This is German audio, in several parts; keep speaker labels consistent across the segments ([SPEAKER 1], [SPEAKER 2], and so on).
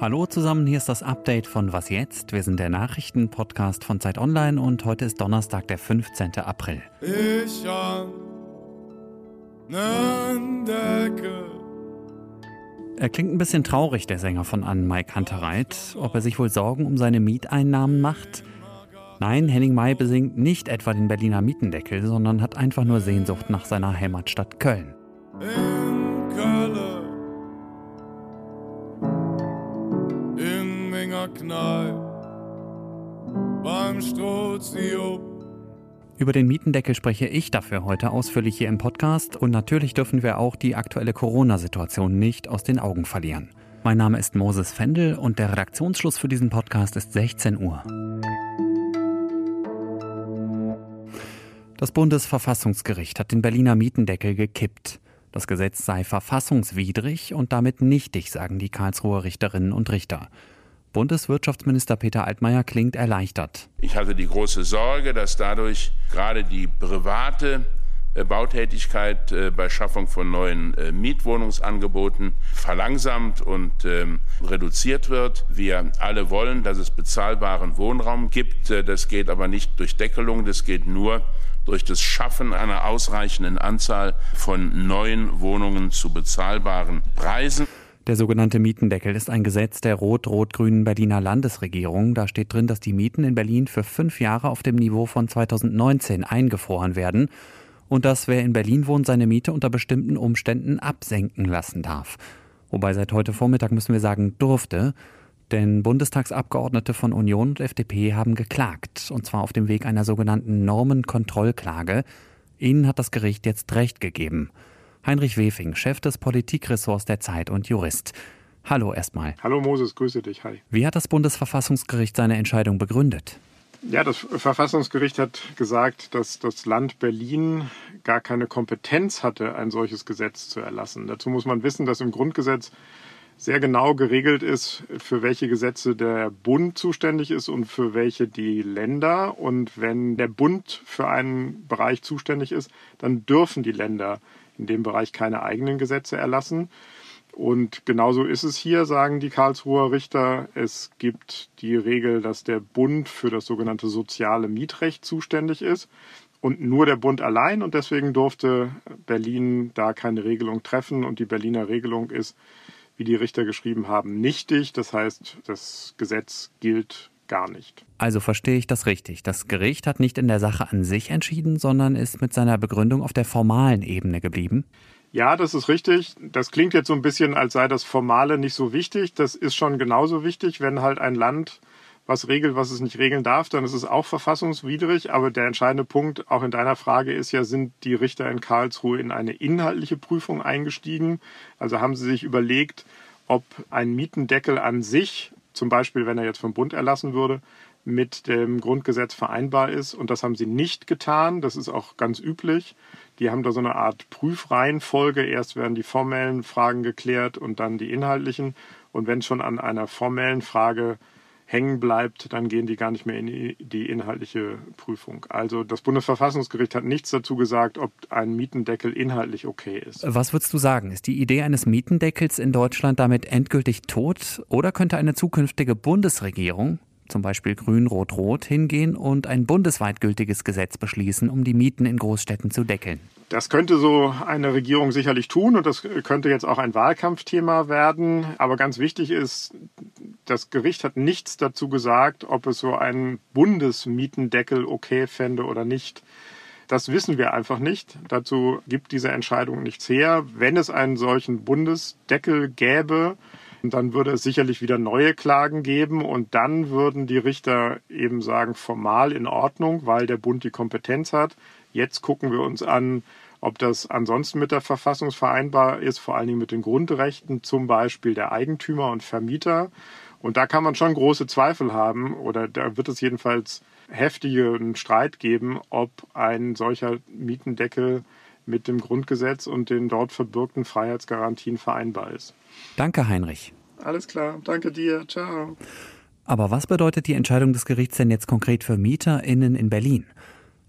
[SPEAKER 1] Hallo zusammen, hier ist das Update von Was jetzt? Wir sind der Nachrichtenpodcast von Zeit Online und heute ist Donnerstag, der 15. April. Ich an Decke. Er klingt ein bisschen traurig, der Sänger von Anne Mike Hunterreit. Ob er sich wohl Sorgen um seine Mieteinnahmen macht? Nein, Henning May besingt nicht etwa den Berliner Mietendeckel, sondern hat einfach nur Sehnsucht nach seiner Heimatstadt Köln. In Köln, in Menger Knall, beim Stroziop. Über den Mietendeckel spreche ich dafür heute ausführlich hier im Podcast und natürlich dürfen wir auch die aktuelle Corona-Situation nicht aus den Augen verlieren. Mein Name ist Moses Fendel und der Redaktionsschluss für diesen Podcast ist 16 Uhr. Das Bundesverfassungsgericht hat den Berliner Mietendeckel gekippt. Das Gesetz sei verfassungswidrig und damit nichtig, sagen die Karlsruher Richterinnen und Richter. Bundeswirtschaftsminister Peter Altmaier klingt erleichtert.
[SPEAKER 2] Ich hatte die große Sorge, dass dadurch gerade die private Bautätigkeit äh, bei Schaffung von neuen äh, Mietwohnungsangeboten verlangsamt und ähm, reduziert wird. Wir alle wollen, dass es bezahlbaren Wohnraum gibt. Das geht aber nicht durch Deckelung, das geht nur durch das Schaffen einer ausreichenden Anzahl von neuen Wohnungen zu bezahlbaren Preisen.
[SPEAKER 1] Der sogenannte Mietendeckel ist ein Gesetz der rot-rot-grünen Berliner Landesregierung. Da steht drin, dass die Mieten in Berlin für fünf Jahre auf dem Niveau von 2019 eingefroren werden und dass wer in Berlin wohnt, seine Miete unter bestimmten Umständen absenken lassen darf. Wobei seit heute Vormittag müssen wir sagen durfte. Denn Bundestagsabgeordnete von Union und FDP haben geklagt, und zwar auf dem Weg einer sogenannten Normenkontrollklage. Ihnen hat das Gericht jetzt Recht gegeben. Heinrich Wefing, Chef des Politikressorts der Zeit und Jurist. Hallo erstmal.
[SPEAKER 3] Hallo Moses, grüße dich. Hi.
[SPEAKER 1] Wie hat das Bundesverfassungsgericht seine Entscheidung begründet?
[SPEAKER 3] Ja, das Verfassungsgericht hat gesagt, dass das Land Berlin gar keine Kompetenz hatte, ein solches Gesetz zu erlassen. Dazu muss man wissen, dass im Grundgesetz sehr genau geregelt ist, für welche Gesetze der Bund zuständig ist und für welche die Länder. Und wenn der Bund für einen Bereich zuständig ist, dann dürfen die Länder in dem Bereich keine eigenen Gesetze erlassen. Und genauso ist es hier, sagen die Karlsruher Richter. Es gibt die Regel, dass der Bund für das sogenannte soziale Mietrecht zuständig ist und nur der Bund allein. Und deswegen durfte Berlin da keine Regelung treffen. Und die Berliner Regelung ist, wie die Richter geschrieben haben, nichtig. Das heißt, das Gesetz gilt gar nicht.
[SPEAKER 1] Also verstehe ich das richtig. Das Gericht hat nicht in der Sache an sich entschieden, sondern ist mit seiner Begründung auf der formalen Ebene geblieben.
[SPEAKER 3] Ja, das ist richtig. Das klingt jetzt so ein bisschen, als sei das Formale nicht so wichtig. Das ist schon genauso wichtig, wenn halt ein Land was regelt, was es nicht regeln darf, dann ist es auch verfassungswidrig. Aber der entscheidende Punkt auch in deiner Frage ist ja, sind die Richter in Karlsruhe in eine inhaltliche Prüfung eingestiegen? Also haben sie sich überlegt, ob ein Mietendeckel an sich, zum Beispiel wenn er jetzt vom Bund erlassen würde, mit dem Grundgesetz vereinbar ist. Und das haben sie nicht getan. Das ist auch ganz üblich. Die haben da so eine Art Prüfreihenfolge. Erst werden die formellen Fragen geklärt und dann die inhaltlichen. Und wenn schon an einer formellen Frage hängen bleibt, dann gehen die gar nicht mehr in die inhaltliche Prüfung. Also das Bundesverfassungsgericht hat nichts dazu gesagt, ob ein Mietendeckel inhaltlich okay ist.
[SPEAKER 1] Was würdest du sagen? Ist die Idee eines Mietendeckels in Deutschland damit endgültig tot? Oder könnte eine zukünftige Bundesregierung zum Beispiel Grün-Rot-Rot, hingehen und ein bundesweit gültiges Gesetz beschließen, um die Mieten in Großstädten zu deckeln.
[SPEAKER 3] Das könnte so eine Regierung sicherlich tun und das könnte jetzt auch ein Wahlkampfthema werden. Aber ganz wichtig ist, das Gericht hat nichts dazu gesagt, ob es so einen Bundesmietendeckel okay fände oder nicht. Das wissen wir einfach nicht. Dazu gibt diese Entscheidung nichts her. Wenn es einen solchen Bundesdeckel gäbe, dann würde es sicherlich wieder neue Klagen geben und dann würden die Richter eben sagen, formal in Ordnung, weil der Bund die Kompetenz hat. Jetzt gucken wir uns an, ob das ansonsten mit der Verfassung vereinbar ist, vor allen Dingen mit den Grundrechten, zum Beispiel der Eigentümer und Vermieter. Und da kann man schon große Zweifel haben, oder da wird es jedenfalls heftigen Streit geben, ob ein solcher Mietendeckel mit dem Grundgesetz und den dort verbürgten Freiheitsgarantien vereinbar ist.
[SPEAKER 1] Danke, Heinrich.
[SPEAKER 3] Alles klar, danke dir, ciao.
[SPEAKER 1] Aber was bedeutet die Entscheidung des Gerichts denn jetzt konkret für MieterInnen in Berlin?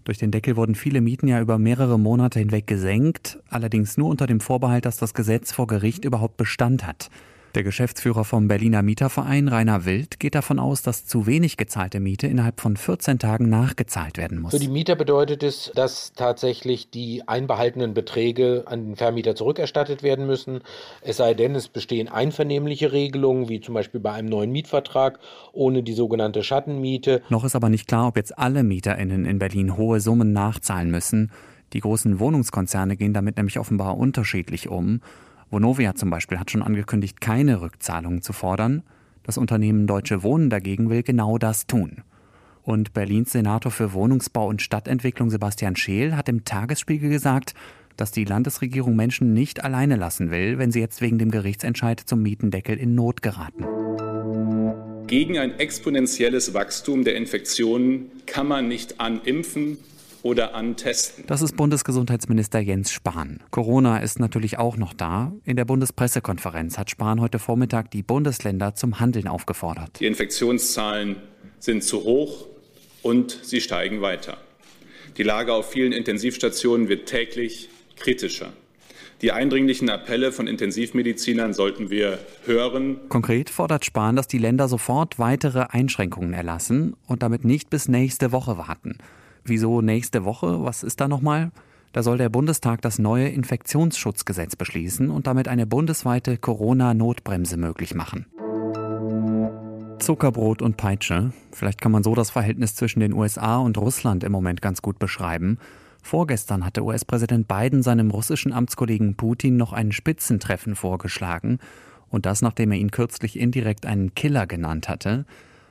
[SPEAKER 1] Durch den Deckel wurden viele Mieten ja über mehrere Monate hinweg gesenkt, allerdings nur unter dem Vorbehalt, dass das Gesetz vor Gericht überhaupt Bestand hat. Der Geschäftsführer vom Berliner Mieterverein, Rainer Wild, geht davon aus, dass zu wenig gezahlte Miete innerhalb von 14 Tagen nachgezahlt werden muss.
[SPEAKER 4] Für die Mieter bedeutet es, dass tatsächlich die einbehaltenen Beträge an den Vermieter zurückerstattet werden müssen. Es sei denn, es bestehen einvernehmliche Regelungen, wie zum Beispiel bei einem neuen Mietvertrag ohne die sogenannte Schattenmiete.
[SPEAKER 1] Noch ist aber nicht klar, ob jetzt alle MieterInnen in Berlin hohe Summen nachzahlen müssen. Die großen Wohnungskonzerne gehen damit nämlich offenbar unterschiedlich um. Vonovia zum Beispiel hat schon angekündigt, keine Rückzahlungen zu fordern. Das Unternehmen Deutsche Wohnen dagegen will genau das tun. Und Berlins Senator für Wohnungsbau und Stadtentwicklung Sebastian Scheel hat im Tagesspiegel gesagt, dass die Landesregierung Menschen nicht alleine lassen will, wenn sie jetzt wegen dem Gerichtsentscheid zum Mietendeckel in Not geraten.
[SPEAKER 5] Gegen ein exponentielles Wachstum der Infektionen kann man nicht animpfen oder antesten.
[SPEAKER 1] Das ist Bundesgesundheitsminister Jens Spahn. Corona ist natürlich auch noch da. In der Bundespressekonferenz hat Spahn heute Vormittag die Bundesländer zum Handeln aufgefordert.
[SPEAKER 5] Die Infektionszahlen sind zu hoch und sie steigen weiter. Die Lage auf vielen Intensivstationen wird täglich kritischer. Die eindringlichen Appelle von Intensivmedizinern sollten wir hören.
[SPEAKER 1] Konkret fordert Spahn, dass die Länder sofort weitere Einschränkungen erlassen und damit nicht bis nächste Woche warten. Wieso nächste Woche? Was ist da nochmal? Da soll der Bundestag das neue Infektionsschutzgesetz beschließen und damit eine bundesweite Corona-Notbremse möglich machen. Zuckerbrot und Peitsche. Vielleicht kann man so das Verhältnis zwischen den USA und Russland im Moment ganz gut beschreiben. Vorgestern hatte US-Präsident Biden seinem russischen Amtskollegen Putin noch ein Spitzentreffen vorgeschlagen. Und das, nachdem er ihn kürzlich indirekt einen Killer genannt hatte.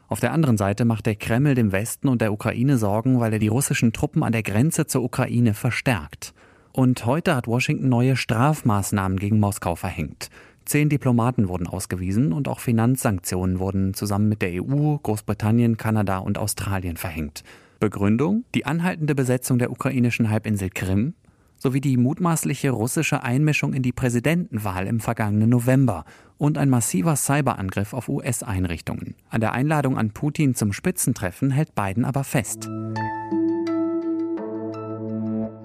[SPEAKER 1] Auf der anderen Seite macht der Kreml dem Westen und der Ukraine Sorgen, weil er die russischen Truppen an der Grenze zur Ukraine verstärkt. Und heute hat Washington neue Strafmaßnahmen gegen Moskau verhängt. Zehn Diplomaten wurden ausgewiesen und auch Finanzsanktionen wurden zusammen mit der EU, Großbritannien, Kanada und Australien verhängt. Begründung? Die anhaltende Besetzung der ukrainischen Halbinsel Krim sowie die mutmaßliche russische Einmischung in die Präsidentenwahl im vergangenen November und ein massiver Cyberangriff auf US-Einrichtungen. An der Einladung an Putin zum Spitzentreffen hält Biden aber fest.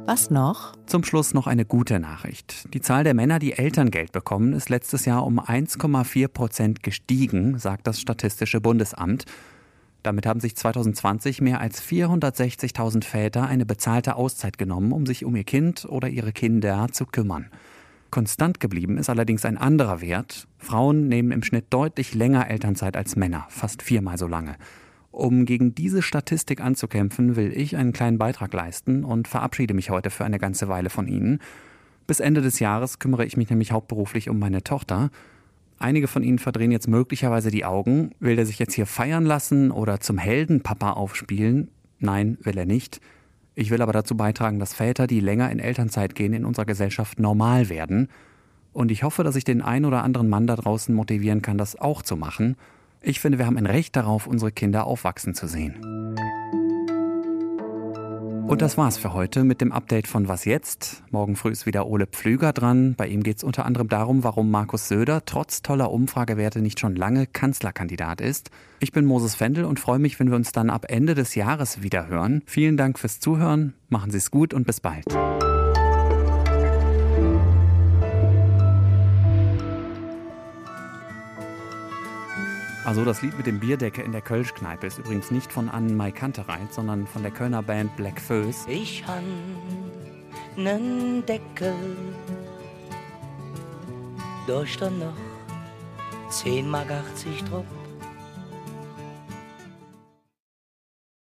[SPEAKER 6] Was noch?
[SPEAKER 1] Zum Schluss noch eine gute Nachricht. Die Zahl der Männer, die Elterngeld bekommen, ist letztes Jahr um 1,4 Prozent gestiegen, sagt das Statistische Bundesamt. Damit haben sich 2020 mehr als 460.000 Väter eine bezahlte Auszeit genommen, um sich um ihr Kind oder ihre Kinder zu kümmern. Konstant geblieben ist allerdings ein anderer Wert. Frauen nehmen im Schnitt deutlich länger Elternzeit als Männer, fast viermal so lange. Um gegen diese Statistik anzukämpfen, will ich einen kleinen Beitrag leisten und verabschiede mich heute für eine ganze Weile von Ihnen. Bis Ende des Jahres kümmere ich mich nämlich hauptberuflich um meine Tochter. Einige von Ihnen verdrehen jetzt möglicherweise die Augen. Will er sich jetzt hier feiern lassen oder zum Heldenpapa aufspielen? Nein, will er nicht. Ich will aber dazu beitragen, dass Väter, die länger in Elternzeit gehen, in unserer Gesellschaft normal werden. Und ich hoffe, dass ich den einen oder anderen Mann da draußen motivieren kann, das auch zu machen. Ich finde, wir haben ein Recht darauf, unsere Kinder aufwachsen zu sehen. Und das war's für heute mit dem Update von Was jetzt? Morgen früh ist wieder Ole Pflüger dran. Bei ihm geht es unter anderem darum, warum Markus Söder trotz toller Umfragewerte nicht schon lange Kanzlerkandidat ist. Ich bin Moses Fendel und freue mich, wenn wir uns dann ab Ende des Jahres wieder hören. Vielen Dank fürs Zuhören, machen Sie es gut und bis bald. Also das Lied mit dem Bierdeckel in der Kölschkneipe ist übrigens nicht von Annen Mai Kantereit, sondern von der Kölner Band Black Föß.
[SPEAKER 7] Ich han nen Deckel, durch dann noch 10 Mark 80 drauf.